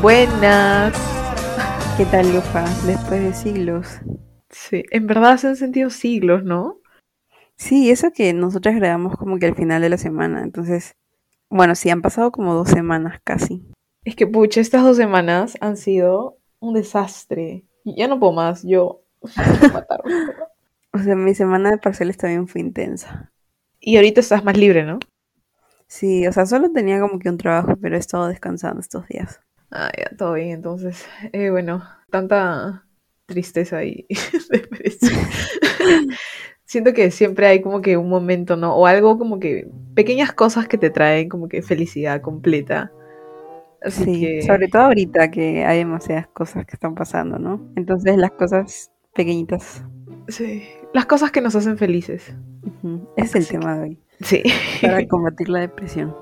Buenas. ¿Qué tal, Lufa? Después de siglos. Sí, en verdad se han sentido siglos, ¿no? Sí, eso que nosotros grabamos como que al final de la semana. Entonces, bueno, sí, han pasado como dos semanas casi. Es que, pucha, estas dos semanas han sido un desastre. Y Ya no puedo más, yo... O sea, mi semana de parciales también fue intensa. y ahorita estás más libre, ¿no? Sí, o sea, solo tenía como que un trabajo, pero he estado descansando estos días. Ah, ya, todo bien, entonces. Eh, bueno, tanta tristeza y depresión. Siento que siempre hay como que un momento, ¿no? O algo como que pequeñas cosas que te traen como que felicidad completa. Así sí, que sobre todo ahorita que hay demasiadas cosas que están pasando, ¿no? Entonces las cosas pequeñitas. sí, las cosas que nos hacen felices. Es el Así tema de hoy. Sí. Para combatir la depresión.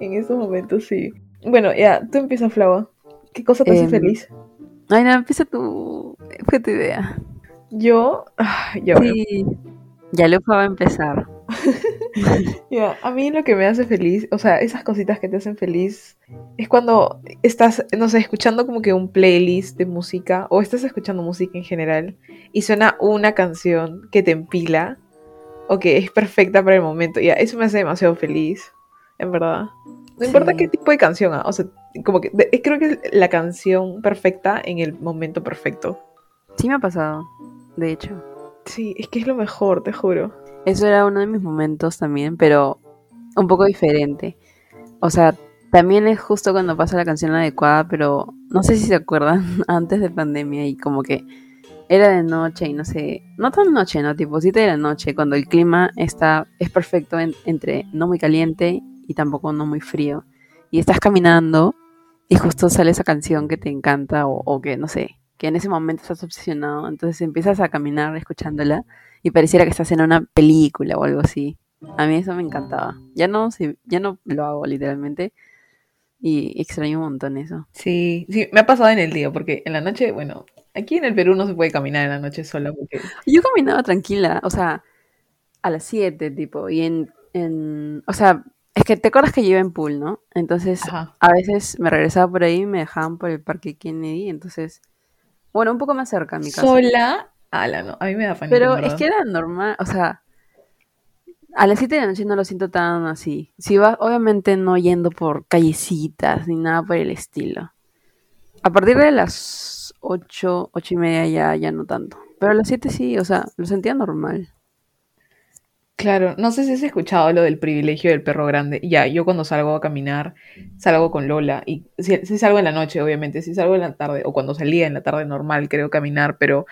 en estos momentos sí. Bueno, ya, tú empiezas, Flava. ¿Qué cosa te hace Em, feliz? Ay, no, empieza tu... Fue tu idea. Yo, ah, ya. Sí. Ya Lufa va a empezar. Ya, a mí lo que me hace feliz, o sea, esas cositas que te hacen feliz, es cuando estás, no sé, escuchando como que un playlist de música, o estás escuchando música en general, y suena una canción que te empila, o que es perfecta para el momento. Ya, eso me hace demasiado feliz, en verdad. No importa Sí. qué tipo de canción, ah, o sea, como que de- creo que es la canción perfecta en el momento perfecto. Sí me ha pasado, de hecho. Sí, es que es lo mejor, te juro. Eso era uno de mis momentos también, pero un poco diferente. O sea, también es justo cuando pasa la canción adecuada, pero no sé si se acuerdan, antes de pandemia y como que era de noche y no sé, no tan noche, ¿no? Tipo 7 de la noche, cuando el clima está, es perfecto en- entre no muy caliente y tampoco no muy frío. Y estás caminando y justo sale esa canción que te encanta o, o que, no sé, que en ese momento estás obsesionado. Entonces empiezas a caminar escuchándola y pareciera que estás en una película o algo así. A mí eso me encantaba. Ya no, ya no lo hago literalmente y extraño un montón eso. Sí, sí, me ha pasado en el día, porque en la noche, bueno, aquí en el Perú no se puede caminar en la noche sola, porque Yo caminaba tranquila, o sea, a las 7 tipo, y en, en, o sea, es que te acuerdas que yo iba en pool, ¿no? Entonces, Ajá. a veces me regresaba por ahí y me dejaban por el parque Kennedy, entonces, bueno, un poco más cerca a mi casa. sola, ala, no, a mí me da pánico. Pero es que era normal, o sea, a las 7 de la noche no lo siento tan así. Si vas, obviamente no yendo por callecitas ni nada por el estilo. A partir de las 8, 8 y media ya, ya no tanto. Pero a las 7 sí, o sea, lo sentía normal. Claro, no sé si has escuchado lo del privilegio del perro grande. Ya, yo cuando salgo a caminar, salgo con Lola. Y si, si salgo en la noche, obviamente, si salgo en la tarde, o cuando salía en la tarde normal, creo caminar, pero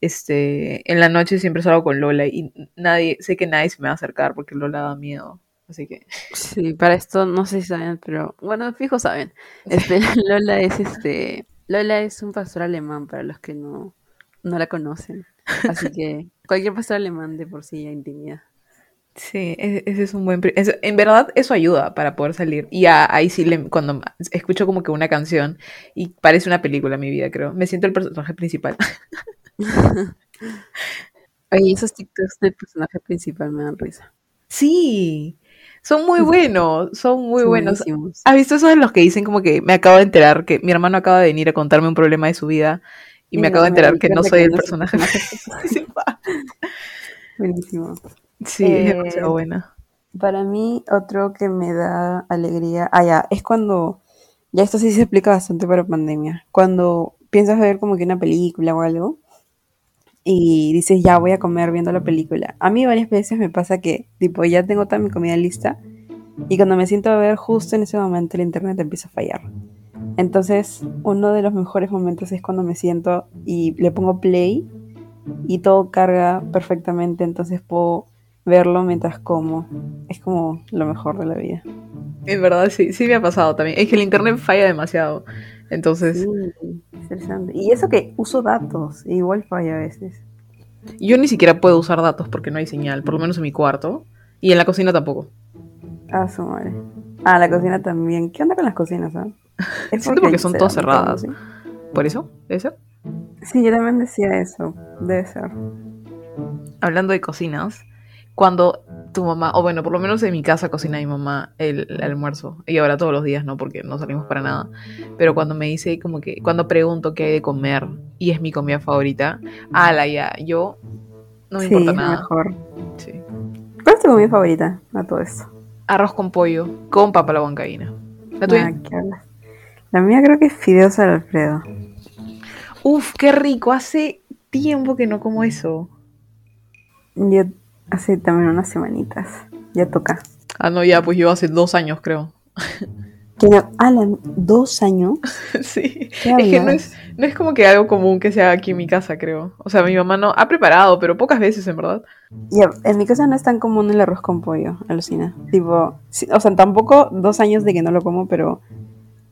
este, en la noche siempre salgo con Lola y nadie, sé que nadie se me va a acercar porque Lola da miedo. Así que, Sí, para esto no sé si saben, pero bueno, fijo saben. Este, Lola es este, Lola es un pastor alemán para los que no, no la conocen. Así que cualquier pastor alemán de por sí ya intimida. Sí, e- ese es un buen... eso- en verdad eso ayuda para poder salir. Y ahí sí, le- cuando escucho como que una canción y parece una película mi vida, creo. Me siento el personaje principal. Oye, esos TikToks del personaje principal me dan risa. Sí, son muy buenos, son muy Son buenos. buenísimos. ¿Has visto esos de los que dicen como que me acabo de enterar que mi hermano acaba de venir a contarme un problema de su vida y, me no acabo de enterar que no soy el personaje principal? Buenísimo. Sí, es Eh, demasiado buena. Para mí, otro que me da alegría, ah, ya, es cuando, ya esto sí se explica bastante para pandemia, cuando piensas ver como que una película o algo y dices, ya voy a comer viendo la película. A mí varias veces me pasa que, tipo, ya tengo toda mi comida lista y cuando me siento a ver, justo en ese momento el internet empieza a fallar. Entonces, uno de los mejores momentos es cuando me siento y le pongo play y todo carga perfectamente, entonces puedo verlo mientras como. Es como lo mejor de la vida. En verdad, sí, sí me ha pasado también. Es que el internet falla demasiado. Entonces, Sí, interesante. Y eso que uso datos, igual falla a veces. yo ni siquiera puedo usar datos porque no hay señal, por lo menos en mi cuarto. Y en la cocina tampoco. Ah, su madre. Ah, la cocina también. ¿Qué onda con las cocinas, ah? Es Siento porque son todas cerradas. todo, ¿Por eso? ¿Debe ser? ¿sí? Sí, yo también decía eso. Debe ser. Hablando de cocinas, cuando tu mamá, o bueno, por lo menos en mi casa cocina mi mamá el, el, almuerzo. Y ahora todos los días, ¿no? Porque no salimos para nada. Pero cuando me dice como que, cuando pregunto qué hay de comer y es mi comida favorita, ala, ya, yo no me sí, importa nada. mejor. Sí. ¿Cuál es tu comida favorita a todo esto? Arroz con pollo, con papa la huancaína. ¿La tuya? Ah. La mía creo que es fideos al Alfredo. Uf, qué rico. Hace tiempo que no como eso. Yo hace también unas semanitas. Ya toca. Ah, no, ya, pues yo hace dos años, creo. No- Alan, ¿dos años? sí. ¿Qué Es que no es, no es como que algo común que se haga aquí en mi casa, creo. O sea, mi mamá no ha preparado, pero pocas veces, en verdad. Ya, en mi casa no es tan común el arroz con pollo, alucina. Tipo, sí, o sea, tampoco dos años de que no lo como, pero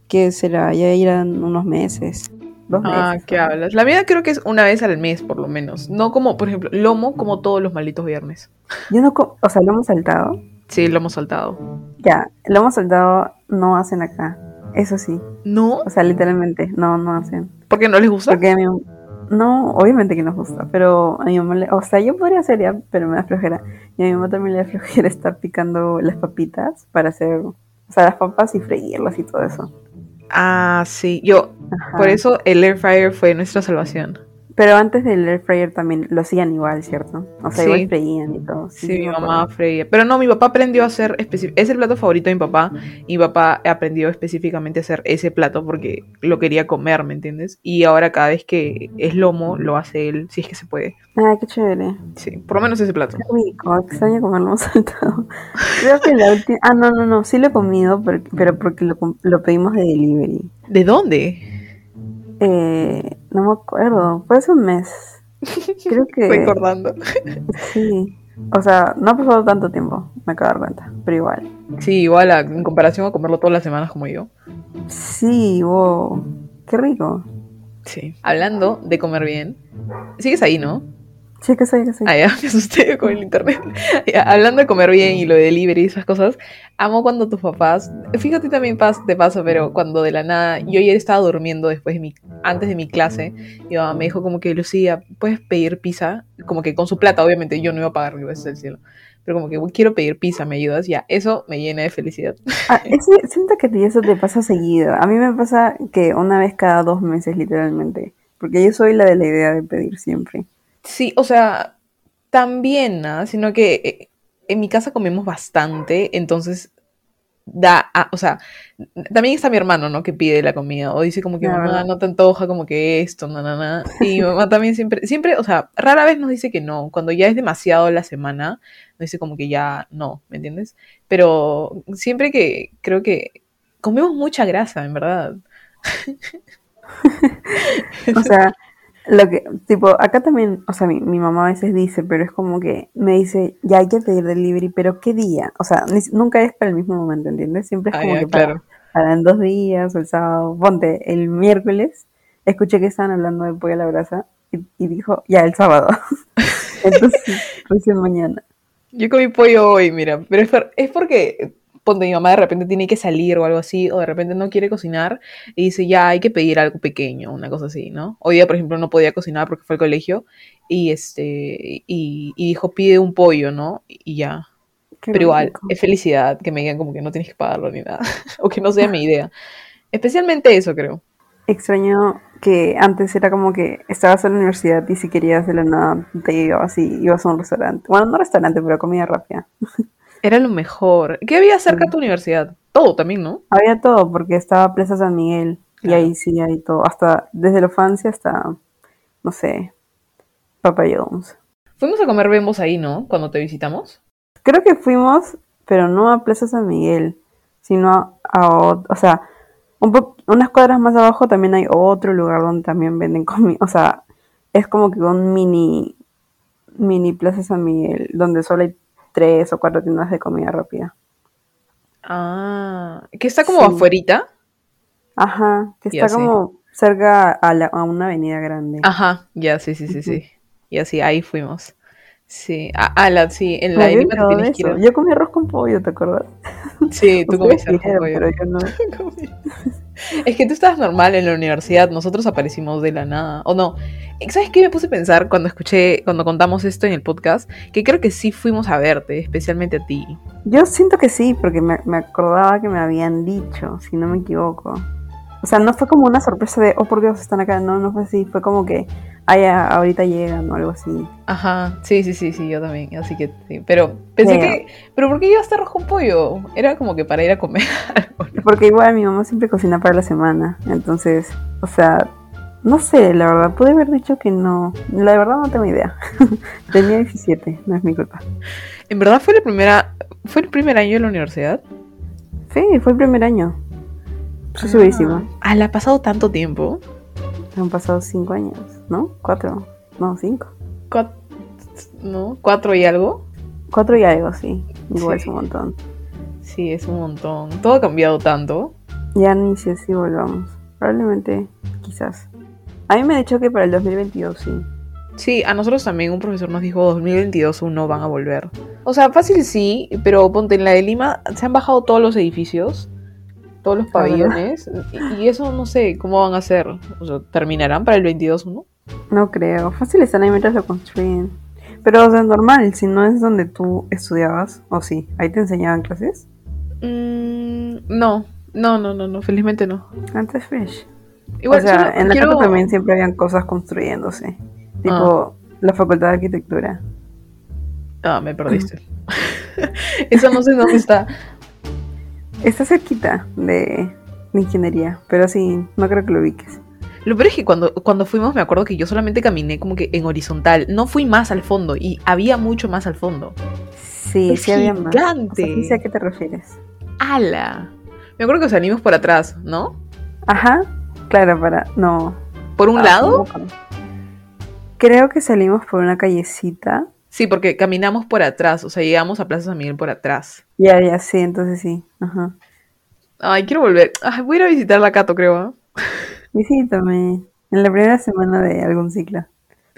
que será, ya irán unos meses. Dos Ah. ¿qué hablas? La mía creo que es una vez al mes, por lo menos. No como, por ejemplo, lomo como todos los malditos viernes. Yo no co- o sea, lo hemos saltado. Sí, lo hemos saltado. Ya, lo hemos saltado, no hacen acá. Eso sí. ¿No? O sea, literalmente, no, no hacen. ¿Por qué no les gusta? Porque a mi no, obviamente que nos gusta, pero a mi mamá le, o sea, yo podría hacer ya, pero me da flojera. Y a mi mamá también le da flojera estar picando las papitas para hacer, o sea, las papas y freírlas y todo eso. Ah, sí. Yo, Ajá. por eso el air fryer fue nuestra salvación. Pero antes del air fryer también lo hacían igual, ¿cierto? O sea, Sí. igual freían y todo. Sí, sí, mi mamá freía. Pero no, mi papá aprendió a hacer Es el plato favorito de mi papá. Y mi papá aprendió específicamente a hacer ese plato porque lo quería comer, ¿me entiendes? Y ahora cada vez que es lomo, lo hace él, si es que se puede. Ah, qué chévere. Sí, por lo menos ese plato. Qué rico, extraño comerlo saltado. Creo que la última... Ah, no, no, no, sí lo he comido, pero, pero porque lo, lo pedimos de delivery. ¿De dónde? Eh, no me acuerdo, fue hace un mes. Creo que... Recordando. Sí. O sea, no ha pasado tanto tiempo, me acabo de dar cuenta, pero igual. Sí, igual a- en comparación a comerlo todas las semanas como yo. Sí, wow. Qué rico. Sí. Hablando de comer bien. Sigues ahí, ¿no? Sí, que soy, que soy. Ah, ya, me asusté con el internet. Ya, hablando de comer bien y lo de delivery y esas cosas, amo cuando tus papás, fíjate también pas, de paso, pero cuando de la nada, yo ya estaba durmiendo después de mi, antes de mi clase, mi mamá me dijo como que, Lucía, ¿puedes pedir pizza? Como que con su plata, obviamente, yo no iba a pagar, gracias del cielo. Pero como que quiero pedir pizza, ¿me ayudas? Ya, eso me llena de felicidad. Ah, ese- siento que a eso te pasa seguido. A mí me pasa que una vez cada dos meses, literalmente. Porque yo soy la de la idea de pedir siempre. Sí, o sea, también, ¿ah? Sino que eh, en mi casa comemos bastante, entonces da, ah, o sea, también está mi hermano, ¿no? Que pide la comida, o dice como que, La mamá, no te antoja como que esto, na, na, na. Y mi mamá también siempre, siempre, o sea, rara vez nos dice que no, cuando ya es demasiado la semana, nos dice como que ya no, ¿me entiendes? Pero siempre que, creo que comemos mucha grasa, en verdad. O sea, lo que, tipo, acá también, o sea, mi, mi mamá a veces dice, pero es como que me dice, ya hay que pedir delivery, pero ¿qué día? O sea, ni- nunca es para el mismo momento, ¿entiendes? Siempre es Ah, como que para, para en dos días o el sábado. Ponte, el miércoles, escuché que estaban hablando de pollo a la brasa y, y dijo, ya, el sábado. Entonces, recién mañana. Yo comí pollo hoy, mira, pero es, por- es porque, ponte, mi mamá de repente tiene que salir o algo así, o de repente no quiere cocinar y dice, ya hay que pedir algo pequeño, una cosa así, ¿no? Hoy día, por ejemplo, no podía cocinar porque fue al colegio y, este, y, y dijo, pide un pollo, ¿no? Y ya. Qué Pero igual, rico. es felicidad que me digan como que no tienes que pagarlo ni nada, o que no sea mi idea. Especialmente eso, creo. Extraño que antes era como que estabas en la universidad y si querías de la nada te ibas y ibas a un restaurante. Bueno, no restaurante, pero comida rápida. Era lo mejor. ¿Qué había cerca de tu universidad? Todo también, ¿no? Había todo porque estaba Plaza San Miguel y ahí sí hay todo. Hasta desde la Francia hasta, no sé, Papa John's. Fuimos a comer bembos ahí, ¿no? Cuando te visitamos. Creo que fuimos, pero no a Plaza San Miguel, sino a, a o sea, un po- unas cuadras más abajo también hay otro lugar donde también venden comida. O sea, es como que un mini, mini Plaza San Miguel, donde solo hay tres o cuatro tiendas de comida rápida. Ah, que está como Sí. afuerita. Ajá, que Ya, está sí. como cerca a, la- a una avenida grande. Ajá, ya, sí, sí, sí, sí. Y así, ahí fuimos. Sí, a, a la, sí, en la Lima te tienes que ir. Yo comí arroz con pollo, ¿te acuerdas? Sí, tú comiste arroz con pollo. pero yo no. Es que tú estabas normal en la universidad, nosotros aparecimos de la nada, ¿o no? ¿Sabes qué me puse a pensar cuando escuché, cuando contamos esto en el podcast? Que creo que sí fuimos a verte, especialmente a ti. Yo siento que sí, porque me, me acordaba que me habían dicho, si no me equivoco. O sea, no fue como una sorpresa de, oh, por Dios, están acá. No, no fue así. Fue como que, ya, ahorita llegan o algo así. Ajá, sí, sí, sí, sí, yo también. Así que, sí. Pero pensé que, ¿pero por qué llevaste arroz con pollo? Era como que para ir a comer algo. ¿no? Porque igual mi mamá siempre cocina para la semana. Entonces, o sea, no sé, la verdad, pude haber dicho que no. La verdad no tengo idea. Tenía 17, no es mi culpa. ¿En verdad fue la primera, fue el primer año de la universidad? Sí, fue el primer año. Estoy segurísima. Ah, ¿le ha pasado tanto tiempo? Han pasado 5 años, ¿no? 4, no, 5. Cuat- ¿No? ¿Cuatro y algo? 4 y algo, sí. Igual Sí. es un montón. Sí, es un montón. Todo ha cambiado tanto. Ya ni sé si volvamos. Probablemente, quizás. A mí me ha dicho que para el 2022 sí. Sí, a nosotros también un profesor nos dijo 2022 no van a volver. O sea, fácil sí, pero ponte en la de Lima, se han bajado todos los edificios, todos los Ah, pabellones, y, eso no sé cómo van a hacer. O sea, ¿terminarán para el 22 no? No creo. Fácil están ahí mientras lo construyen. Pero, o sea, normal, si no es donde tú estudiabas, o sí, ahí te enseñaban clases. Mm, no, no, no, no, no, felizmente no. Antes Fresh. Igual, o sea, en la quiero- también siempre habían cosas construyéndose. Tipo, la Facultad de Arquitectura. Ah, me perdiste. eso no sé dónde está. Está cerquita de, de ingeniería, pero sí, no creo que lo ubiques. Lo peor es que cuando, cuando fuimos me acuerdo que yo solamente caminé como que en horizontal. No fui más al fondo y había mucho más al fondo. Sí, Es sí había más. O sea, a qué te refieres. ¡Hala! Me acuerdo que salimos por atrás, ¿no? Ajá, claro, para. No. ¿Por un Ah, lado? Creo que salimos por una callecita. Sí, porque caminamos por atrás, o sea, llegamos a Plaza San Miguel por atrás. Ya, ya, sí, entonces sí. Ajá. Ay, quiero volver. Ay, voy a ir a visitar la Cato, creo. Visítame. En la primera semana de algún ciclo.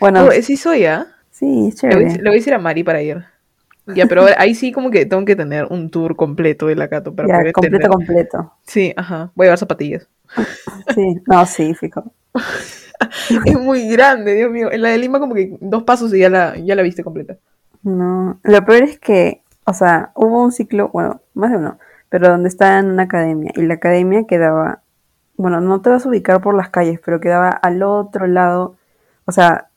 Bueno, Oh, sí soy, ¿ah? sí, es Le voy, a- chévere. le voy a decir a Mari para ir. Ya, pero ahí sí como que tengo que tener un tour completo de la Cato para Ya, poder completo, completo. Sí, ajá. Voy a llevar zapatillas. Sí, no, sí, fijo. Es muy grande, Dios mío. En la de Lima como que dos pasos y ya la, ya la viste completa. No, lo peor es que, o sea, hubo un ciclo, bueno, más de uno, pero donde estaba en una academia y la academia quedaba, bueno, no te vas a ubicar por las calles, pero quedaba al otro lado, o sea,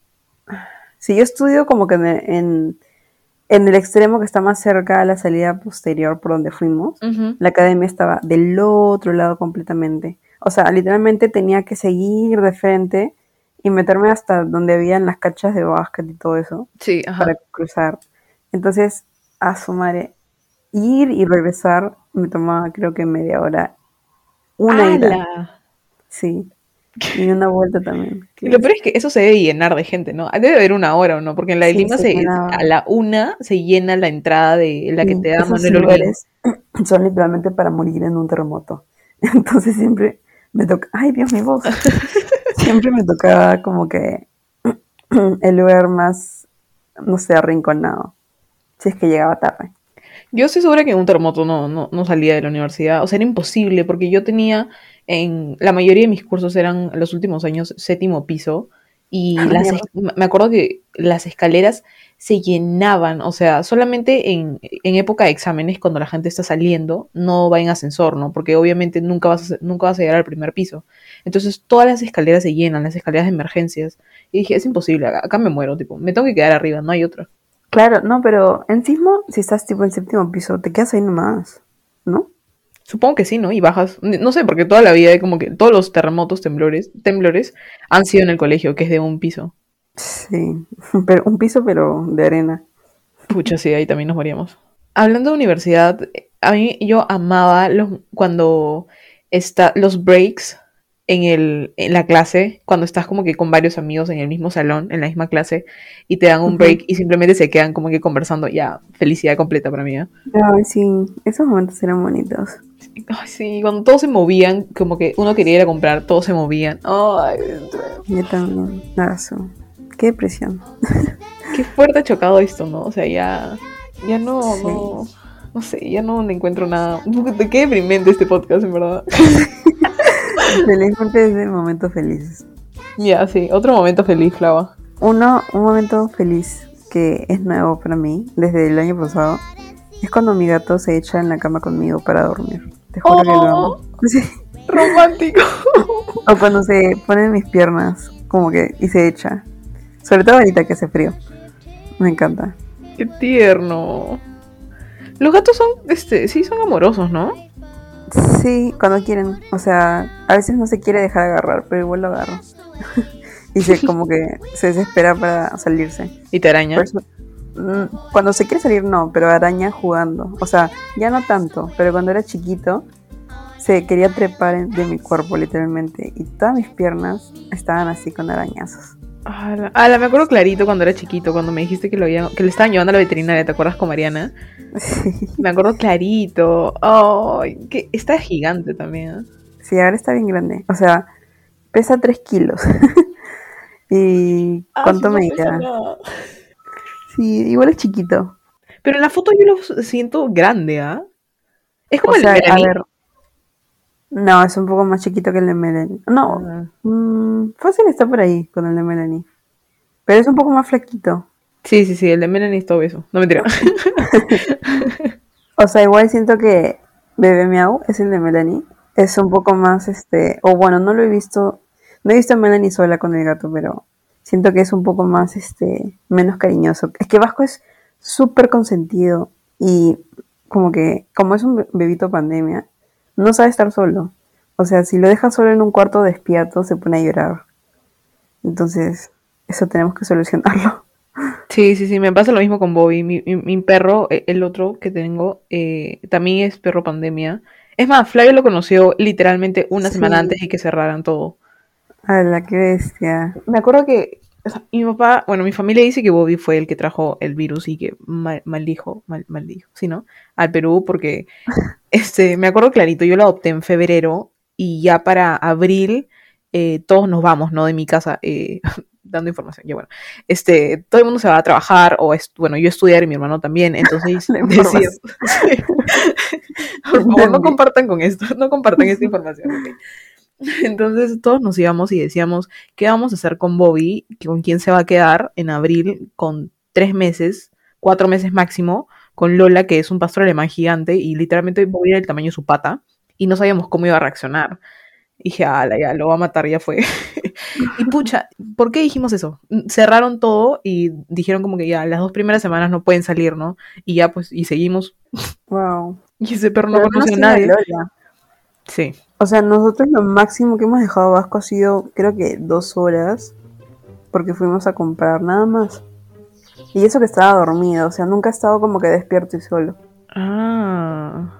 si yo estudio como que en, en, en el extremo que está más cerca a la salida posterior por donde fuimos, la academia estaba del otro lado completamente. O sea, literalmente tenía que seguir de frente y meterme hasta donde habían las cachas de básquet y todo eso Sí, ajá. para cruzar. Entonces, a su madre, ir y regresar me tomaba creo que media hora. Una ida, ¡Hala! sí. Y una vuelta también. Y lo peor es que eso se debe llenar de gente, ¿no? Debe haber una hora o no, porque en la de Sí, Lima se a la una se llena la entrada de la que Sí, te da Manuel lugares son literalmente para morir en un terremoto. Entonces siempre me toca, ay Dios, mi voz. siempre me tocaba como que el lugar más, no sé, arrinconado. Si es que llegaba tarde. Yo estoy segura que en un terremoto no, no, no salía de la universidad. O sea, era imposible, porque yo tenía en la mayoría de mis cursos eran los últimos años séptimo piso. Y Ah, las, me acuerdo que las escaleras se llenaban. O sea, solamente en, en época de exámenes, cuando la gente está saliendo, no va en ascensor, ¿no? Porque obviamente nunca vas a, nunca vas a llegar al primer piso. Entonces todas las escaleras se llenan, las escaleras de emergencias. Y dije, es imposible, acá acá me muero, tipo, me tengo que quedar arriba, no hay otra. Claro, no, pero en sismo, si estás tipo en séptimo piso, te quedas ahí nomás, ¿no? Supongo que sí, ¿no? Y bajas. No sé, porque toda la vida, como que todos los terremotos, temblores, temblores han sido en el colegio, que es de un piso. Sí, pero un piso pero de arena. Pucha, sí, ahí también nos moríamos. Hablando de universidad, a mí yo amaba los, cuando está los breaks en, el, en la clase, cuando estás como que con varios amigos en el mismo salón, en la misma clase, y te dan un break y simplemente se quedan como que conversando. Ya, felicidad completa para mí. ¿eh? Ay, sí, esos momentos eran bonitos. Ay, sí, cuando todos se movían, como que uno quería ir a comprar, todos se movían. Ay, Yo también. Nada, Qué depresión. qué fuerte ha chocado esto, ¿no? O sea, ya, ya no, Sí. no, no sé, ya no encuentro nada. Qué deprimente este podcast, en verdad. Felizmente es de momentos felices. Ya, sí, otro momento feliz, Flava. Uno, un momento feliz que es nuevo para mí desde el año pasado es cuando mi gato se echa en la cama conmigo para dormir. Te juro que lo amo. Oh, Romántico. O cuando se pone en mis piernas, como que, y se echa. Sobre todo ahorita que hace frío. Me encanta. Qué tierno. Los gatos son, este, sí, son amorosos, ¿no? Sí, cuando quieren. O sea, a veces no se quiere dejar agarrar, pero igual lo agarro. y se como que se desespera para salirse. ¿Y te araña? Eso- mm, cuando se quiere salir no, pero araña jugando. O sea, ya no tanto, pero cuando era chiquito se quería trepar de mi cuerpo literalmente y todas mis piernas estaban así con arañazos. Ala, ala, me acuerdo clarito cuando era chiquito, cuando me dijiste que lo habían, que le estaban llevando a la veterinaria, ¿te acuerdas con Mariana? Sí, Me acuerdo clarito. Ay, que está gigante también. ¿eh? sí, ahora está bien grande. O sea, pesa 3 kilos. ¿Y Ah, cuánto sí, no me nada. Sí, igual es chiquito. Pero en la foto yo lo siento grande, ¿ah? Es como O el sea, a ver. No, es un poco más chiquito que el de Melanie. No, Ah. mm, fácil está por ahí con el de Melanie. Pero es un poco más flaquito. Sí, sí, sí, el de Melanie es todo eso. No mentira. O sea, igual siento que Bebé Miau es el de Melanie. Es un poco más, este, o bueno, no lo he visto, no he visto a Melanie sola con el gato, pero siento que es un poco más, este, menos cariñoso. Es que Vasco es súper consentido y como que, como es un be- bebito pandemia, no sabe estar solo. O sea, si lo dejas solo en un cuarto de espiato, se pone a llorar. Entonces, eso tenemos que solucionarlo. Sí, sí, sí, me pasa lo mismo con Bobby. Mi, mi- mi perro, eh, el otro que tengo, eh, también es perro pandemia. Es más, Flavio lo conoció literalmente una Sí. semana antes de que cerraran todo. A la que bestia. Me acuerdo que o sea, mi papá, bueno, mi familia dice que Bobby fue el que trajo el virus y que mal- maldijo, mal, maldijo, ¿sí, no? Al Perú porque, este, me acuerdo clarito, yo lo adopté en febrero y ya para abril eh, todos nos vamos, ¿no? De mi casa, eh, dando información, ya bueno. Este, todo el mundo se va a trabajar o, bueno, yo estudiar y mi hermano también, entonces. Sí. Por favor, no compartan con esto, no compartan esta información. ok. Entonces todos nos íbamos y decíamos, ¿qué vamos a hacer con Bobby? ¿Con quién se va a quedar en abril con tres meses, cuatro meses máximo, con Lola, que es un pastor alemán gigante, y literalmente Bobby era el tamaño de su pata, y no sabíamos cómo iba a reaccionar. Y dije, ala, ya, lo va a matar, ya fue. y pucha, ¿por qué dijimos eso? Cerraron todo y dijeron como que ya, las dos primeras semanas no pueden salir, ¿no? Y ya, pues, y seguimos. Wow. Y ese perro no Pero conoce a nadie. Lola. Sí. O sea, nosotros lo máximo que hemos dejado Vasco ha sido, creo que dos horas, porque fuimos a comprar nada más. Y eso que estaba dormido, o sea, nunca ha estado como que despierto y solo. Ah.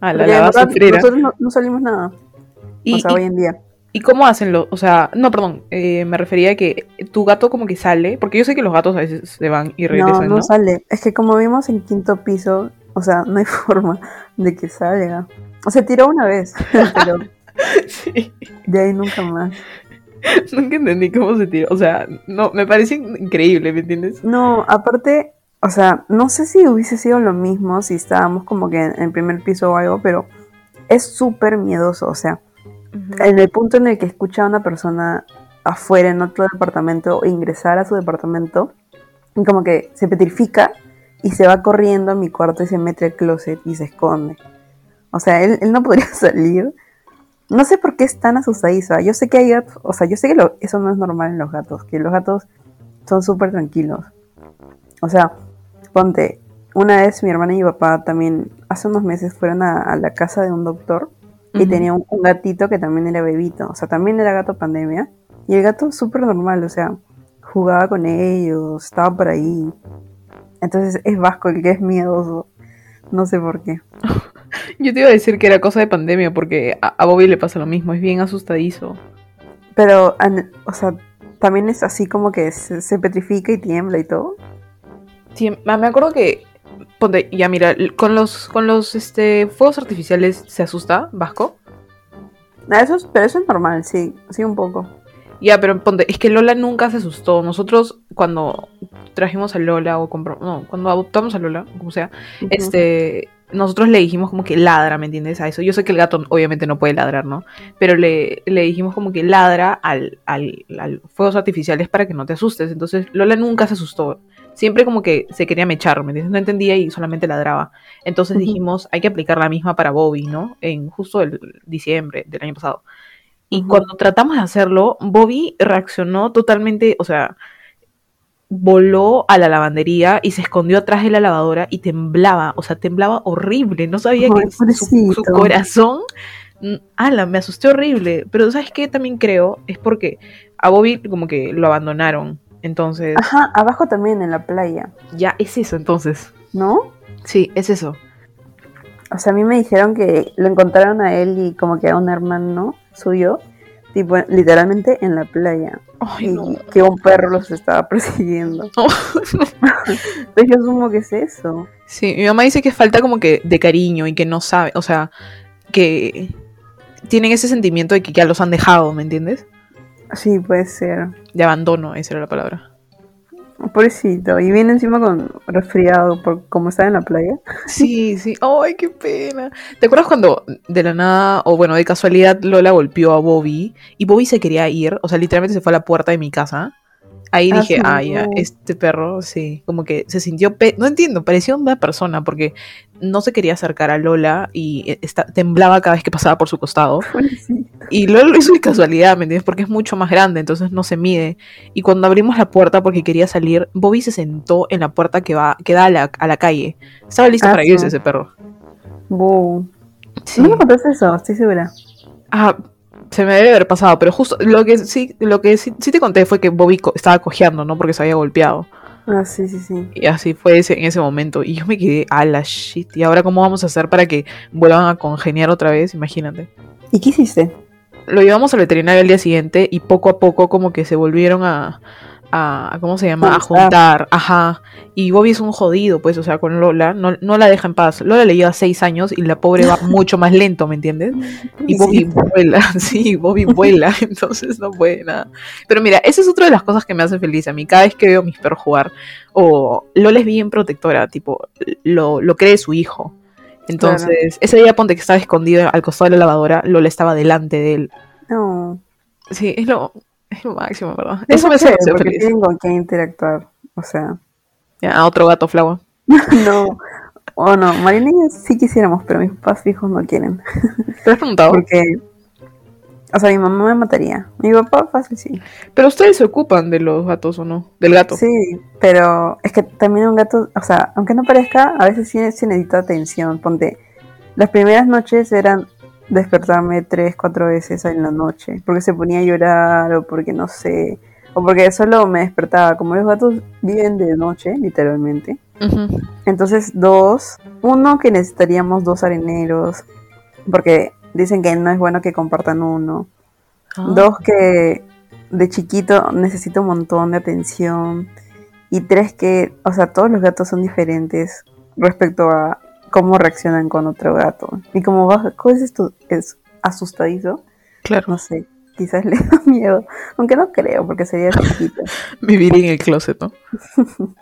La verdad, sufrida. nosotros no, no salimos nada, Y, o sea, y- hoy en día. ¿y cómo hacen los? O sea, no, perdón, eh, me refería a que tu gato como que sale, porque yo sé que los gatos a veces se van y No, regresan, no ¿no? sale. Es que como vimos en quinto piso, o sea, no hay forma de que salga. O sea, tiró una vez, pero Sí. de ahí nunca más. Nunca entendí cómo se tiró. O sea, no, me parece increíble, ¿me entiendes? No, aparte, o sea, no sé si hubiese sido lo mismo si estábamos como que en el primer piso o algo, pero es súper miedoso, o sea, en el punto en el que escucha a una persona afuera en otro departamento o ingresar a su departamento, y como que se petrifica y se va corriendo a mi cuarto y se mete al closet y se esconde. O sea, él, él no podría salir. No sé por qué es tan asustadizo. Yo sé que hay gatos, o sea, yo sé que lo- eso no es normal en los gatos, que los gatos son súper tranquilos. O sea, ponte, una vez mi hermana y mi papá también, hace unos meses fueron a, a la casa de un doctor y tenía un, un gatito que también era bebito, o sea, también era gato pandemia. Y el gato súper normal, o sea, jugaba con ellos, estaba por ahí. Entonces es Vasco el que es miedoso. No sé por qué. Yo te iba a decir que era cosa de pandemia, porque a, a Bobby le pasa lo mismo, es bien asustadizo. Pero, an- o sea, también es así como que se, se petrifica y tiembla y todo. Sí, me me acuerdo que. Ponte, ya mira, con los, con los este, fuegos artificiales se asusta, Vasco. Ah, Eso es, pero eso es normal, sí, sí un poco. Ya, pero ponte, es que Lola nunca se asustó. Nosotros, cuando trajimos a Lola o compramos. No, cuando adoptamos a Lola, como sea, este. Nosotros le dijimos como que ladra, ¿me entiendes? A eso. Yo sé que el gato obviamente no puede ladrar, ¿no? Pero le, le dijimos como que ladra al, al, al fuegos artificiales para que no te asustes. Entonces Lola nunca se asustó. Siempre como que se quería mechar, ¿me entiendes? No entendía y solamente ladraba. Entonces dijimos, hay que aplicar la misma para Bobby, ¿no? En justo el diciembre del año pasado. Y cuando tratamos de hacerlo, Bobby reaccionó totalmente, o sea, voló a la lavandería y se escondió atrás de la lavadora y temblaba, o sea, temblaba horrible, no sabía Ay, que su, corazón, mm, ala, me asusté horrible, pero ¿sabes qué? También creo, es porque a Bobby como que lo abandonaron, entonces, Ajá, abajo también en la playa, ya es eso entonces, ¿no? sí, es eso. O sea, a mí me dijeron que lo encontraron a él y como que a un hermano suyo, tipo, literalmente en la playa. Ay, y no. que un perro los estaba persiguiendo. Entonces yo asumo que es eso. Sí, mi mamá dice que falta como que de cariño y que no sabe, o sea, que tienen ese sentimiento de que ya los han dejado, ¿me entiendes? Sí, puede ser. De abandono, esa era la palabra. Pobrecito. Y viene encima con resfriado por como está en la playa. Sí, sí. Ay, qué pena. ¿Te acuerdas cuando de la nada, o bueno, de casualidad, Lola golpeó a Bobby y Bobby se quería ir? O sea, literalmente se fue a la puerta de mi casa. Ahí Ah, dije, sí, ah, ya, no. este perro, sí, como que se sintió, pe- no entiendo, parecía una persona porque no se quería acercar a Lola y eh, esta- temblaba cada vez que pasaba por su costado. Y Lola lo hizo de casualidad, ¿me entiendes? Porque es mucho más grande, entonces no se mide. Y cuando abrimos la puerta porque quería salir, Bobby se sentó en la puerta que va que da a la, a la calle. Estaba listo Ah, para irse sí. ese perro. Sí. ¿No me contaste eso? Estoy segura. Ah, se me debe haber pasado, pero justo lo que sí, lo que sí, sí te conté fue que Bobby co- estaba cojeando, ¿no? Porque se había golpeado. Ah, sí, sí, sí. Y así fue ese, en ese momento. Y yo me quedé a la shit. ¿Y ahora cómo vamos a hacer para que vuelvan a congeniar otra vez? Imagínate. ¿Y qué hiciste? Lo llevamos al veterinario al día siguiente y poco a poco como que se volvieron a, a ¿cómo se llama? A Juntar. ajá. Y Bobby es un jodido, pues, o sea, con Lola, no, no la deja en paz. Lola le lleva seis años y la pobre va mucho más lento, ¿me entiendes? Y Bobby Sí. vuela, sí, Bobby vuela, entonces no puede nada. Pero mira, esa es otra de las cosas que me hace feliz a mí. Cada vez que veo a mis perros jugar, o Lola es bien protectora, tipo, lo, lo cree su hijo. Entonces, ese día ponte que estaba escondido al costado de la lavadora, Lola estaba delante de él. No. Sí, es lo, es lo máximo, ¿verdad? Eso Eso me hace porque feliz. con quién interactuar. O sea, Ya, a otro gato, Flagua. no. O no, Marina y yo sí quisiéramos, pero mis papás fijos no quieren. ¿Te has preguntado? Porque, o sea, mi mamá me mataría. Mi papá fácil sí. Pero ustedes se ocupan de los gatos o no? Del gato. Sí, pero es que también un gato, o sea, aunque no parezca, a veces sí, sí necesita atención. Ponte, las primeras noches eran despertarme tres, cuatro veces en la noche, porque se ponía a llorar o porque no sé, o porque solo me despertaba. Como los gatos viven de noche, literalmente. Entonces, dos, uno que necesitaríamos dos areneros, porque dicen que no es bueno que compartan uno. Ah. Dos, que de chiquito necesita un montón de atención. Y tres, que, o sea, todos los gatos son diferentes respecto a cómo reaccionan con otro gato. Y como vas, ¿cómo es esto? Es asustadizo. Claro, No sé, quizás le da miedo. Aunque no creo, porque sería chiquito. vivir en el closet, ¿no?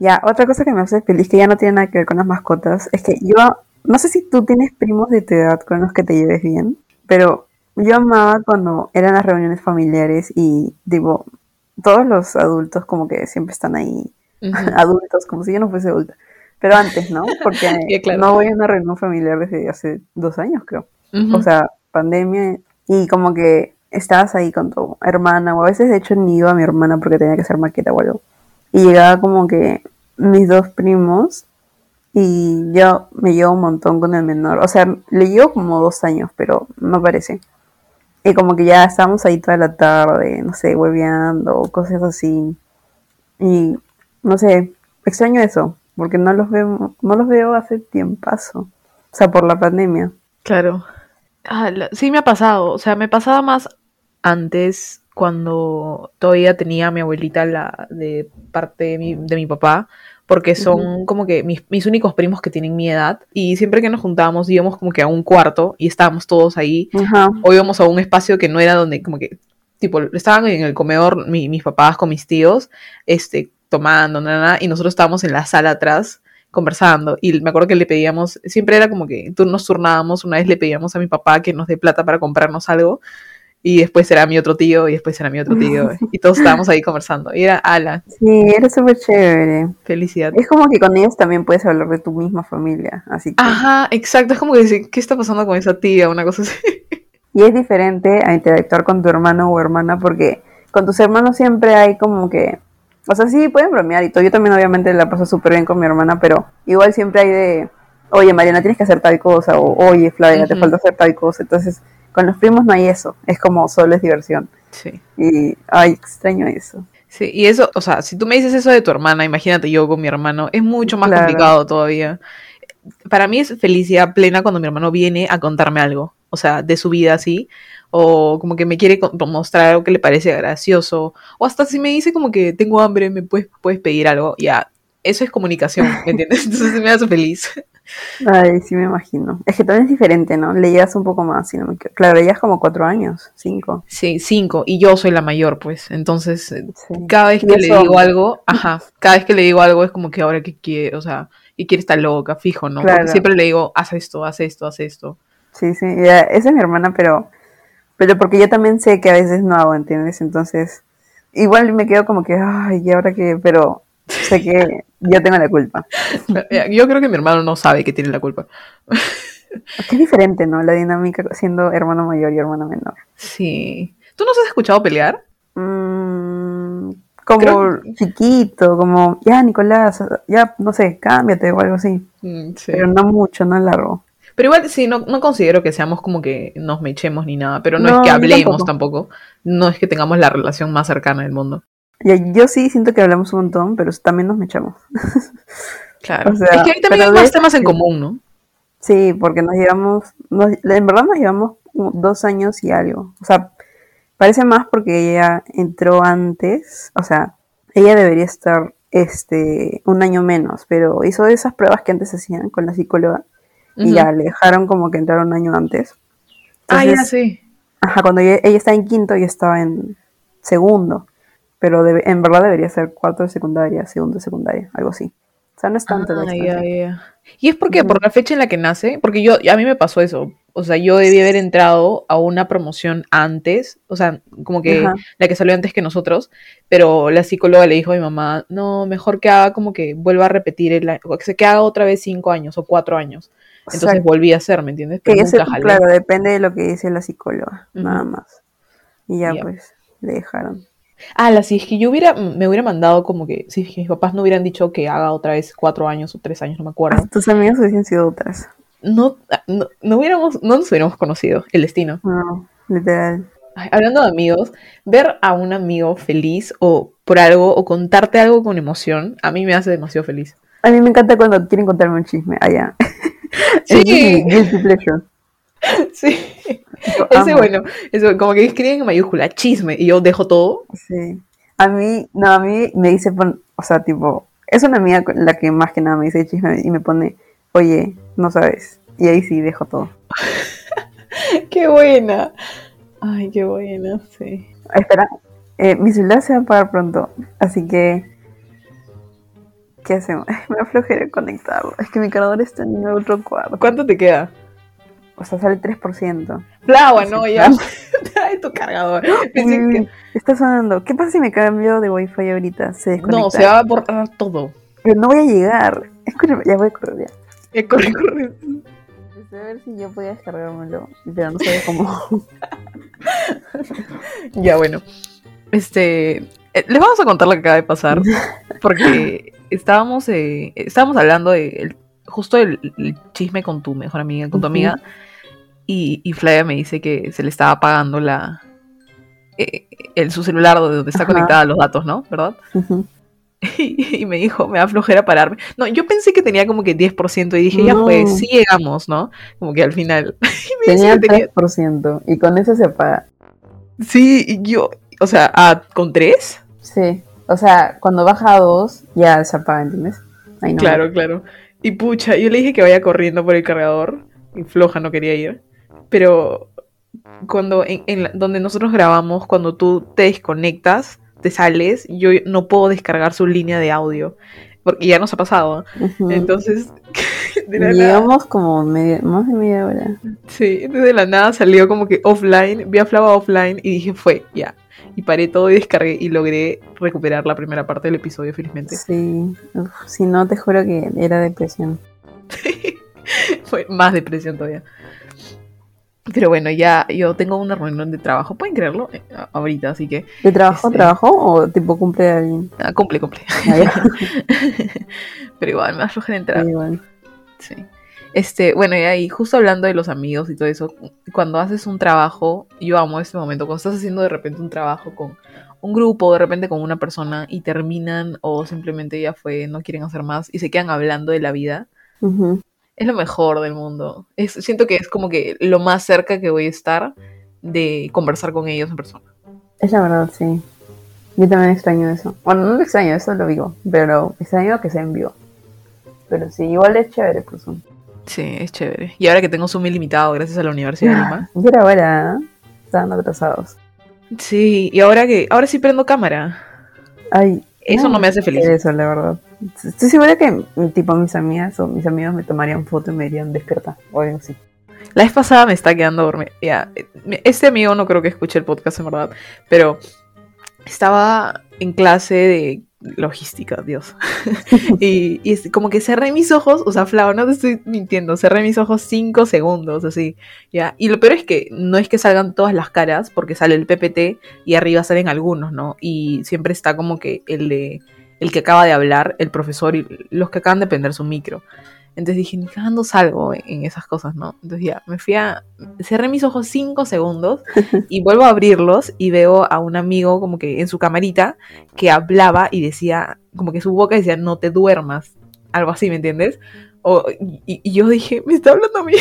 Ya, otra cosa que me hace feliz, que ya no tiene nada que ver con las mascotas, es que yo, no sé si tú tienes primos de tu edad con los que te lleves bien, pero yo amaba cuando eran las reuniones familiares y, digo, todos los adultos como que siempre están ahí, adultos, como si yo no fuese adulta. Pero antes, ¿no? Porque Ya, claro. no voy a una reunión familiar desde hace dos años, creo. Ujú. O sea, pandemia y como que estabas ahí con tu hermana o a veces de hecho ni iba a mi hermana porque tenía que hacer maqueta o algo. Y llegaba como que mis dos primos y yo me llevo un montón con el menor. O sea, le llevo como dos años, pero no parece. Y como que ya estábamos ahí toda la tarde, no sé, hueveando cosas así. Y no sé, extraño eso, porque no los veo, no los veo hace tiempazo. O sea, por la pandemia. Claro. Ah, la- sí me ha pasado, o sea, me pasaba más antes cuando todavía tenía a mi abuelita la de parte de mi, de mi papá, porque son como que mis, mis únicos primos que tienen mi edad y siempre que nos juntábamos íbamos como que a un cuarto y estábamos todos ahí Ajá. o íbamos a un espacio que no era donde como que tipo estaban en el comedor mi- mis papás con mis tíos este tomando na, na, na, y nosotros estábamos en la sala atrás conversando y me acuerdo que le pedíamos, siempre era como que tú nos turnábamos, una vez le pedíamos a mi papá que nos dé plata para comprarnos algo y después era mi otro tío y después era mi otro tío y todos estábamos ahí conversando y era ala. Sí, era súper chévere. Felicidad. Es como que con ellos también puedes hablar de tu misma familia, así que... Ajá, exacto, es como que decir, ¿qué está pasando con esa tía? Una cosa así. Y es diferente a interactuar con tu hermano o hermana porque con tus hermanos siempre hay como que o sea, sí, pueden bromear y todo. Yo también obviamente la paso súper bien con mi hermana, pero igual siempre hay de, oye, Mariana, tienes que hacer tal cosa, o oye, Flavia, te falta hacer tal cosa. Entonces, con los primos no hay eso. Es como solo es diversión. Sí. Y, ay, extraño eso. Sí, y eso, o sea, si tú me dices eso de tu hermana, imagínate yo con mi hermano, es mucho más complicado todavía. Para mí es felicidad plena cuando mi hermano viene a contarme algo, o sea, de su vida así, o como que me quiere mostrar algo que le parece gracioso, o hasta si me dice como que tengo hambre, me puedes, puedes pedir algo, ya, eso es comunicación, ¿me entiendes? Entonces me hace feliz. Ay, sí me imagino. Es que también es diferente, ¿no? Le un poco más, si no me Claro, ella es como cuatro años, cinco. Sí, cinco, y yo soy la mayor, pues, entonces eh, cada vez que le digo algo, ajá, cada vez que le digo algo es como que ahora que quiere, o sea, y quiere estar loca, fijo, ¿no? siempre le digo, haz esto, haz esto, haz esto. Sí, sí, esa es mi hermana, pero pero porque yo también sé que a veces no hago, ¿entiendes? Entonces, igual me quedo como que, ay, ¿y ahora qué? Pero sé que yo tengo la culpa. Yo creo que mi hermano no sabe que tiene la culpa. Es diferente, ¿no? La dinámica siendo hermano mayor y hermano menor. Sí. ¿Tú nos has escuchado pelear? Mm, como chiquito, como, ya, Nicolás, ya, no sé, cámbiate o algo así. Mm, pero no mucho, no largo. Pero igual, sí, no, no considero que seamos como que nos mechemos ni nada, pero no, es que hablemos tampoco. No es que tengamos la relación más cercana del mundo. Yo sí siento que hablamos un montón, pero también nos mechamos. Claro. es que ahí también hay más temas en común, ¿no? Sí, porque nos llevamos, en verdad nos llevamos dos años y algo. O sea, parece más porque ella entró antes, o sea, ella debería estar este un año menos, pero hizo esas pruebas que antes hacían con la psicóloga y ya le dejaron como que entrar un año antes. ah, ya sí. Ajá, cuando ella, ella está en quinto, y estaba en segundo, pero en verdad debería ser cuarto de secundaria, segundo de secundaria, algo así. O sea, no es tanto. Ah, ¿Y es porque por la fecha en la que nace? Porque yo, a mí me pasó eso. O sea, yo debí haber entrado a una promoción antes, o sea, como que la que salió antes que nosotros, pero la psicóloga le dijo a mi mamá, no, mejor que haga como que vuelva a repetir, el, que haga otra vez cinco años o cuatro años. Entonces volví a hacer, ¿me entiendes? Pero claro, depende de lo que dice la psicóloga, nada más. Y ya pues, le dejaron. Ah, si es que yo hubiera, me hubiera mandado como que, si mis papás no hubieran dicho que haga otra vez cuatro años o tres años, no me acuerdo. Ah, tus amigos hubiesen sido otras. No, no, hubiéramos, no nos hubiéramos conocido, el destino. No, literal. hablando de amigos, ver a un amigo feliz o por algo, o contarte algo con emoción, a mí me hace demasiado feliz. A mí me encanta cuando quieren contarme un chisme, allá. Sí. Sí. Ese bueno, eso, como que escriben en mayúscula, chisme, y yo dejo todo. Sí. A mí, no, a mí me dice, o sea, tipo, es una amiga la que más que nada me dice chisme y me pone, oye, no sabes. Y ahí sí, dejo todo. qué buena. Ay, qué buena, sí. Espera, eh, mi celular se va a apagar pronto, así que ¿Qué hacemos? Me aflojeré conectarlo. Es que mi cargador está en otro cuarto. ¿Cuánto te queda? O sea, sale 3%. Flagua, no, ya. Trae tu cargador. Está sonando. ¿Qué pasa si me cambio de wifi ahorita? Se no, se va a borrar todo. Pero no voy a llegar. Escúchame, ya voy a correr ya. Ya corre, corre. A ver si yo podía descargármelo, pero no sé cómo. ya, bueno. Este. Eh, les vamos a contar lo que acaba de pasar. Porque estábamos, eh, estábamos hablando de justo el, chisme con tu mejor amiga, con tu amiga, y, y, Flavia me dice que se le estaba apagando la eh, el, su celular donde está conectada los datos, ¿no? ¿Verdad? y, me dijo, me da flojera pararme. No, yo pensé que tenía como que 10% y dije, ya pues, sí llegamos, ¿no? Como que al final. tenía 3% y con eso se apaga. Sí, yo, o sea, ¿con 3? Sí. O sea, cuando baja a 2, ya se apaga, ¿entiendes? claro, claro. Y pucha, yo le dije que vaya corriendo por el cargador. Y floja, no quería ir. Pero cuando en, donde nosotros grabamos, cuando tú te desconectas, te sales, yo no puedo descargar su línea de audio. Porque ya nos ha pasado. Entonces, de la nada, Llegamos como media, más de media hora. sí, de la nada salió como que offline, vi a Flava offline y dije, fue, ya. Y paré todo y descargué y logré recuperar la primera parte del episodio, felizmente. Sí. Uf, si no, te juro que era depresión. Fue más depresión todavía. Pero bueno, ya yo tengo una reunión de trabajo, pueden creerlo, Eh, ahorita, así que ¿De trabajo, Este- trabajo o tipo cumple alguien? ah, cumple, cumple. Ah. Pero igual, me da flojera entrar. Igual. Sí. Este, bueno, y ahí, justo hablando de los amigos y todo eso, cuando haces un trabajo, yo amo este momento, cuando estás haciendo de repente un trabajo con un grupo, de repente con una persona y terminan o simplemente ya fue, no quieren hacer más y se quedan hablando de la vida, Ujú. Es lo mejor del mundo. Es, siento que es como que lo más cerca que voy a estar de conversar con ellos en persona. Es la verdad, sí. Yo también extraño eso. Bueno, no lo extraño, eso lo vivo. Pero extraño que sea en vivo. Pero sí, igual es chévere por Zoom. Sí, es chévere. Y ahora que tengo Zoom ilimitado gracias a la Universidad de Lima. Y era ahora, ¿eh? Estaban atrasados. Sí, y ahora que ahora sí prendo cámara. Ay, Eso no me hace feliz. Eso, la verdad. Estoy segura que, tipo, mis amigas o mis amigos me tomarían foto y me dirían despierta o algo así. La vez pasada me está quedando dormida. Este amigo no creo que escuche el podcast en verdad, pero estaba en clase de logística, Dios. y, y como que cerré mis ojos, o sea, Flau, no te estoy mintiendo, cerré mis ojos cinco segundos, así, ya. Y lo peor es que no es que salgan todas las caras, porque sale el PPT y arriba salen algunos, ¿no? Y siempre está como que el de el que acaba de hablar, el profesor y los que acaban de prender su micro. Entonces dije, ni cagando salgo en, esas cosas, ¿no? Entonces ya, me fui a... Cerré mis ojos cinco segundos y vuelvo a abrirlos y veo a un amigo como que en su camarita que hablaba y decía, como que su boca decía, no te duermas. Algo así, ¿me entiendes? O, y, y yo dije, me está hablando a mí.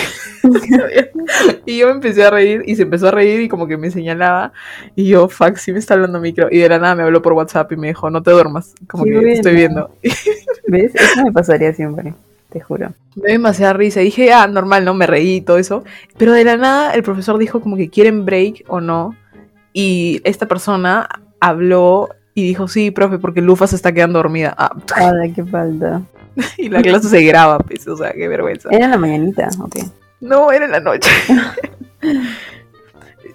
y yo me empecé a reír y se empezó a reír y como que me señalaba. Y yo, fuck, sí me está hablando a micro. Y de la nada me habló por WhatsApp y me dijo, no te duermas. Como Qué que te estoy viendo. ¿Ves? Eso me pasaría siempre, te juro. Me dio demasiada risa. Y dije, ah, normal, ¿no? Me reí y todo eso. Pero de la nada el profesor dijo como que quieren break o no. Y esta persona habló y dijo, sí, profe, porque Lufa se está quedando dormida. Ah, qué falta. y la clase se graba, pues, o sea, qué vergüenza. Era en la mañanita, ok. No, era en la noche.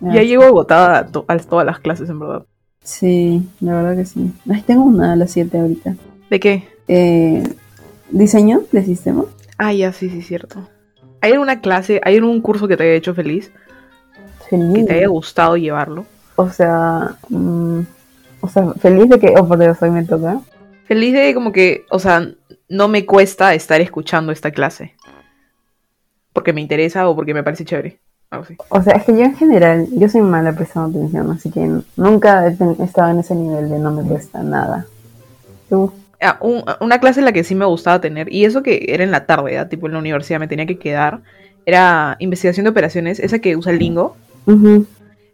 Ya llego agotada a, to- a todas las clases, en verdad. Sí, la verdad que sí. Ay, tengo una a las 7 ahorita. ¿De qué? Eh, ¿Diseño de sistema? Ah, ya, sí, sí, cierto. ¿Hay alguna clase, hay algún curso que te haya hecho feliz? Que Feliz. te haya gustado llevarlo. O sea, mm, o sea, feliz de que, oh por Dios, hoy me toca. Feliz de como que, o sea, no me cuesta estar escuchando esta clase. Porque me interesa o porque me parece chévere. Algo así. O sea, es que yo en general, yo soy mala prestando atención, así que nunca he, estado en ese nivel de no me cuesta nada. ¿Tú? Ah, un- una clase en la que sí me gustaba tener, y eso que era en la tarde, ¿ya? tipo en la universidad me tenía que quedar, era investigación de operaciones, esa que usa el lingo. Ujú.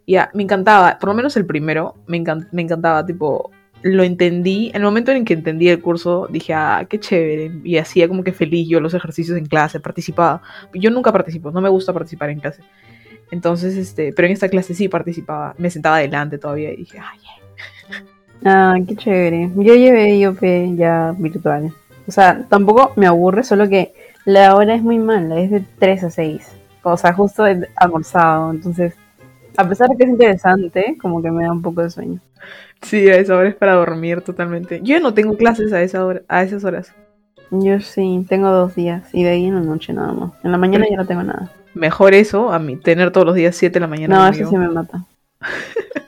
Ya, me encantaba, por lo menos el primero, me, encan- me encantaba, tipo, lo entendí, en el momento en que entendí el curso, dije, ah, qué chévere, y hacía como que feliz yo los ejercicios en clase, participaba. Yo nunca participo, no me gusta participar en clase. Entonces, este, pero en esta clase sí participaba, me sentaba adelante todavía y dije, ay, Ah, qué chévere. Yo llevé IOP ya virtual. O sea, tampoco me aburre, solo que la hora es muy mala, es de 3 a 6. O sea, justo almorzado, entonces, a pesar de que es interesante, como que me da un poco de sueño. Sí, a esa hora es para dormir totalmente. Yo no tengo clases a, esa hora, a esas horas. Yo sí, tengo dos días y de ahí en la noche nada más. En la mañana ya no tengo nada. Mejor eso, a mí, tener todos los días 7 de la mañana. No, eso sí me mata.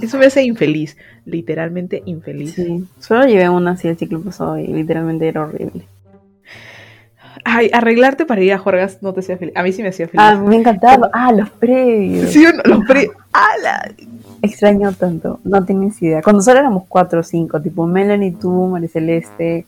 Eso me hace infeliz, literalmente infeliz. Sí, solo llevé una así el ciclo pasado y literalmente era horrible. Ay, arreglarte para ir a juergas no te hacía feliz. A mí sí me hacía feliz. Ah, me encantaba. Ah, los previos. Sí, o no, los pre... ¡Hala! Extraño tanto, no tienes idea. Cuando solo éramos cuatro o cinco, tipo Melanie, tú, María Celeste,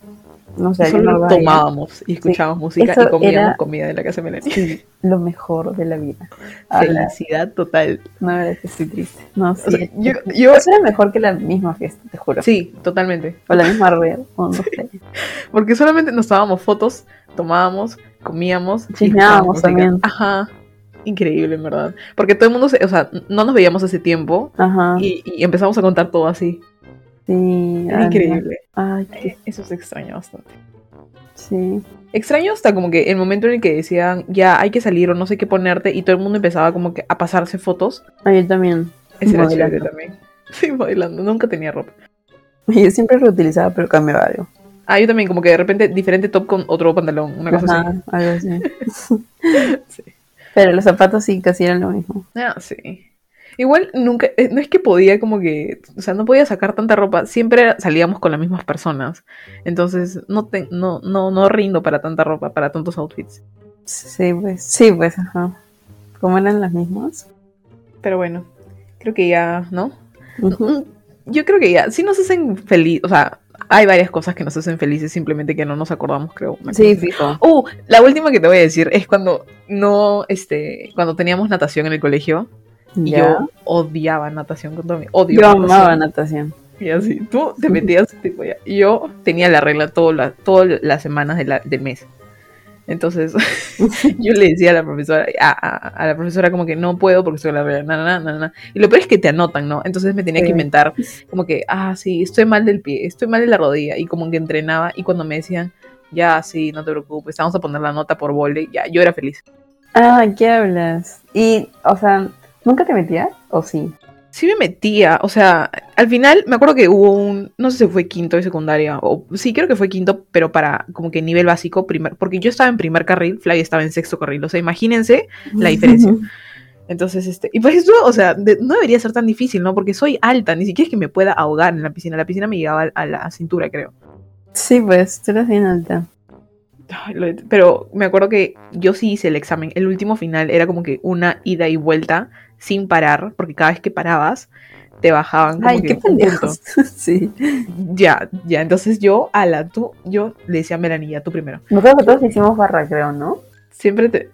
no sé, Solo Gaya. tomábamos y escuchábamos música y comíamos era- comida de la casa de Melanie. Sí, lo mejor de la vida. Felicidad total. no, verdad es que estoy triste. No, sí. O sea, yo, yo- Eso era mejor que la misma fiesta, te juro. Sí, totalmente. O la misma red, no sé. Porque solamente nos tomábamos fotos, tomábamos, comíamos. Chismeábamos también. Ajá. Increíble, en verdad. Porque todo el mundo, se, o sea, no nos veíamos hace tiempo Ajá. y, y empezamos a contar todo así. Sí, ala. increíble. Ay, Eh, qué- Eso se extraña bastante. sí. Extraño hasta como que el momento en el que decían, ya hay que salir o no sé qué ponerte, y todo el mundo empezaba como que a pasarse fotos. Ay, yo también. Ese era chévere también. Sí, modelando. Nunca tenía ropa. Yo siempre reutilizaba, pero cambiaba algo. Ah, yo también, como que de repente diferente top con otro pantalón, una cosa Ajá, algo así. Sí. Pero los zapatos sí casi eran lo mismo. Ah, sí. Igual nunca, eh, no es que podía como que, o sea, no podía sacar tanta ropa, siempre salíamos con las mismas personas. Entonces, no, te, no, no, no rindo para tanta ropa, para tantos outfits. Sí, pues, sí, pues, ajá. ¿Cómo eran las mismas? Pero bueno, creo que ya, ¿no? Mm, Yo creo que ya, sí nos hacen feliz, o sea, hay varias cosas que nos hacen felices, simplemente que no nos acordamos, creo. Sí, fijo. Uh, la última que te voy a decir es cuando no, este, cuando teníamos natación en el colegio y yo odiaba natación con todo mi odio. Yo natación. amaba natación. Y así, tú te metías, tipo, ya. Yo tenía la regla todo la- todas las semanas de la- del mes. Entonces, yo le decía a la profesora, a, a- a la profesora como que no puedo porque estoy la regla, na, na, na. Y lo peor es que te anotan, ¿no? Entonces me tenía Sí. que inventar como que, ah, sí, estoy mal del pie, estoy mal de la rodilla. Y como que entrenaba y cuando me decían, ya, sí, no te preocupes, vamos a poner la nota por vole, ya, yo era feliz. Ah, ¿qué hablas? Y, o sea, ¿nunca te metías? ¿O sí? Sí me metía, o sea, al final me acuerdo que hubo un, no sé si fue quinto de secundaria, o sí creo que fue quinto, pero para como que nivel básico, primer, porque yo estaba en primer carril, Flavia estaba en sexto carril, o sea, imagínense la diferencia. Entonces, este, y pues eso, o sea, de- no debería ser tan difícil, ¿no? Porque soy alta, ni siquiera es que me pueda ahogar en la piscina, la piscina me llegaba a la cintura, creo. Sí, pues, tú eras bien alta. Pero me acuerdo que yo sí hice el examen, el último final era como que una ida y vuelta sin parar, porque cada vez que parabas te bajaban como Ay, que qué pendejos. sí. Ya, ya, entonces yo, a la tú, yo le decía a Melanie, ya tú primero. Que todos hicimos barra, creo, ¿no? Siempre te...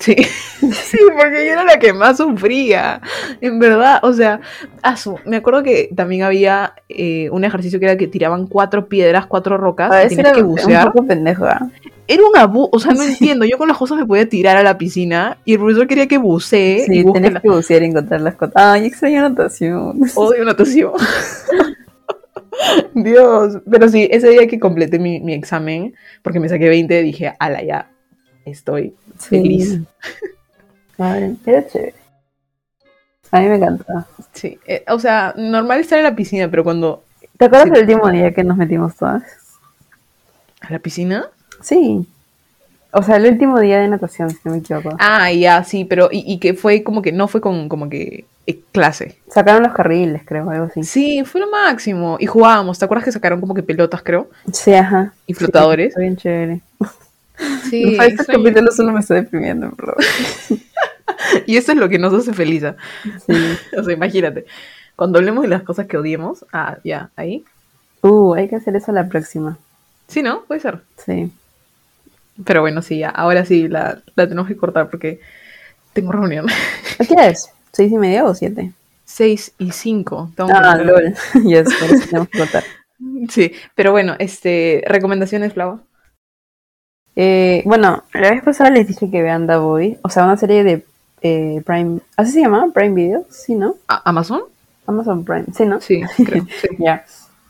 Sí, sí, porque yo era la que más sufría, en verdad, o sea, asu, me acuerdo que también había eh, un ejercicio que era que tiraban cuatro piedras, cuatro rocas, A y tenías era que un bucear. poco pendejo, ¿ah? Era un abuso, o sea, no Sí. entiendo, yo con las cosas me podía tirar a la piscina y el profesor quería que bucee Sí, tenés la- que bucear y encontrar las cosas. Ay, extraño natación. Odio natación. Dios. Pero sí, ese día que completé mi, mi examen, porque me saqué 20, dije, ala, ya estoy feliz. Ay, era chévere. A mí me encanta. Sí. eh, o sea, normal estar en la piscina, pero cuando. ¿Te acuerdas Sí. del último día que nos metimos todas? ¿A la piscina? Sí. O sea, el último día de natación, si no me equivoco. Ah, ya, sí, pero. Y, y que fue como que no fue con como que eh, clase. Sacaron los carriles, creo, algo así. Sí, fue lo máximo. Y jugábamos. ¿Te acuerdas que sacaron como que pelotas, creo? Sí, ajá. Y flotadores. Está bien chévere. Sí. Para este capítulo solo me está deprimiendo, bro. Y eso es lo que nos hace feliz. ¿ah? Sí. O sea, imagínate. Cuando hablemos de las cosas que odiemos, ah, ya, ahí. Uh, hay que hacer eso la próxima. Sí, ¿no? Puede ser. Sí. Pero bueno, sí, ya. Ahora sí la, la tenemos que cortar porque tengo reunión. ¿A qué es? ¿Seis y media o siete? 6 y 5. Ah, lol. Ya es, por eso tenemos que cortar. Sí, pero bueno, este, recomendaciones, Flava. Eh, bueno, la vez pasada les dije que vean The Boy, o sea, una serie de eh, Prime, ¿así se llama? Prime Video, sí, ¿no? ¿A- ¿Amazon? Amazon Prime, sí, ¿no? Sí, creo. Sí. Ya.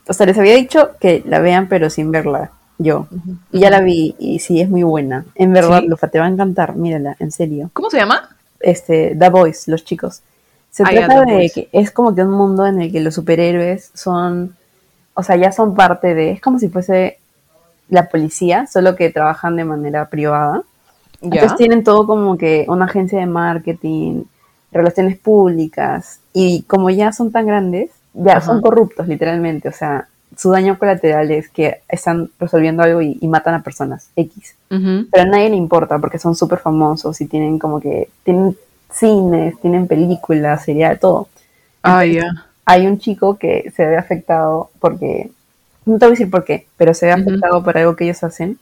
O sea, les había dicho que la vean, pero sin verla yo. Y ya la vi, y sí, es muy buena. En verdad, Sí. Lufa, te va a encantar, mírala, en serio. ¿Cómo se llama? Este, The Boys, los chicos. Se Ah, trata de Boys. que es como que un mundo en el que los superhéroes son, o sea, ya son parte de, es como si fuese la policía, solo que trabajan de manera privada. Ya. Entonces tienen todo como que una agencia de marketing, relaciones públicas, y como ya son tan grandes, ya Ajá. son corruptos literalmente, o sea, su daño colateral es que están resolviendo algo y, y matan a personas, X. Ujú. Pero a nadie le importa porque son súper famosos y tienen como que, tienen cines, tienen películas, serial, todo. Ah, ya. Hay un chico que se ve afectado porque, no te voy a decir por qué, pero se ve afectado por algo que ellos hacen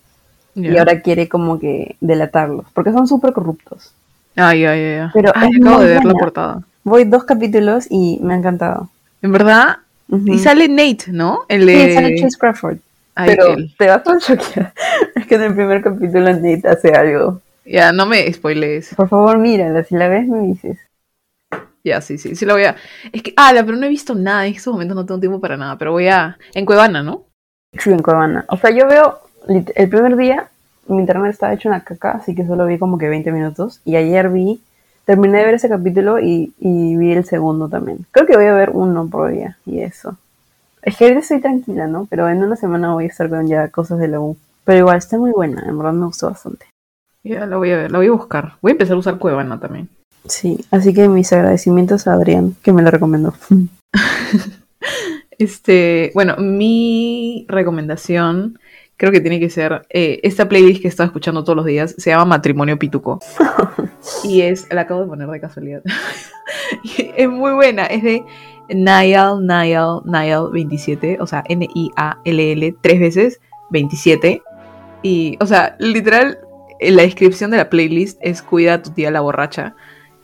y ahora quiere como que delatarlos, porque son súper corruptos. Ya, ya, ya. Pero Ay, acabo de ver la portada. Voy dos capítulos y me ha encantado. En verdad, y sale Nate, ¿no? El Sí, de... sale Chase Crawford. Ay, pero él. te vas a choquear. Es que en el primer capítulo Nate hace algo. Ya, no me spoilees. Por favor, mírala. Si la ves, me dices. Ya, sí, sí, sí la voy a... Es que, ah, pero no he visto nada, en estos momentos no tengo tiempo para nada, pero voy a... En Cuevana, ¿no? Sí, en Cuevana. O sea, yo veo, el primer día mi internet estaba hecho una caca, así que solo vi como que 20 minutos. Y ayer vi, terminé de ver ese capítulo y, y vi el segundo también. Creo que voy a ver uno por día y eso. Es que ahorita estoy tranquila, ¿no? Pero en una semana voy a estar con ya cosas de la U. Pero igual está muy buena, en verdad me gustó bastante. Ya la voy a ver, la voy a buscar. Voy a empezar a usar Cuevana también. Sí, así que mis agradecimientos a Adrián, que me lo recomendó. este, bueno, mi recomendación creo que tiene que ser eh, esta playlist que estaba escuchando todos los días. Se llama Matrimonio Pituco. y es, la acabo de poner de casualidad. es muy buena. Es de Niall, Niall, Niall 27. O sea, N-I-A-L-L tres veces 27. Y, o sea, literal, la descripción de la playlist es Cuida a tu tía la borracha.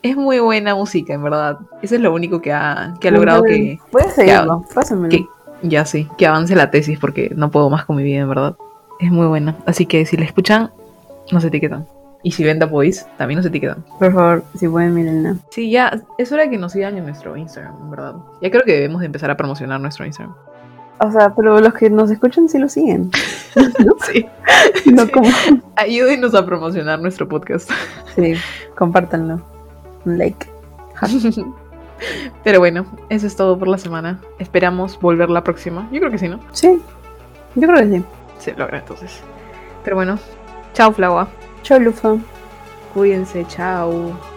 Es muy buena música, en verdad. Eso es lo único que ha, que ha logrado que. Puedes seguirlo, que, ya sí, que avance la tesis porque no puedo más con mi vida, en verdad. Es muy buena. Así que si la escuchan, no se etiquetan. Y si ven Boys, también no se etiquetan. Por favor, si pueden, mírenla. Sí, ya, es hora de que nos sigan en nuestro Instagram, en verdad. Ya creo que debemos de empezar a promocionar nuestro Instagram. O sea, pero los que nos escuchan sí lo siguen. Sí. No como... Ayúdenos a promocionar nuestro podcast. Sí, compártanlo. Like. Pero bueno, eso es todo por la semana. Esperamos volver la próxima. Yo creo que sí, ¿no? Sí, yo creo que sí. Se logra entonces. Pero bueno, chao Flagua. Chao Lufa. Cuídense, chao.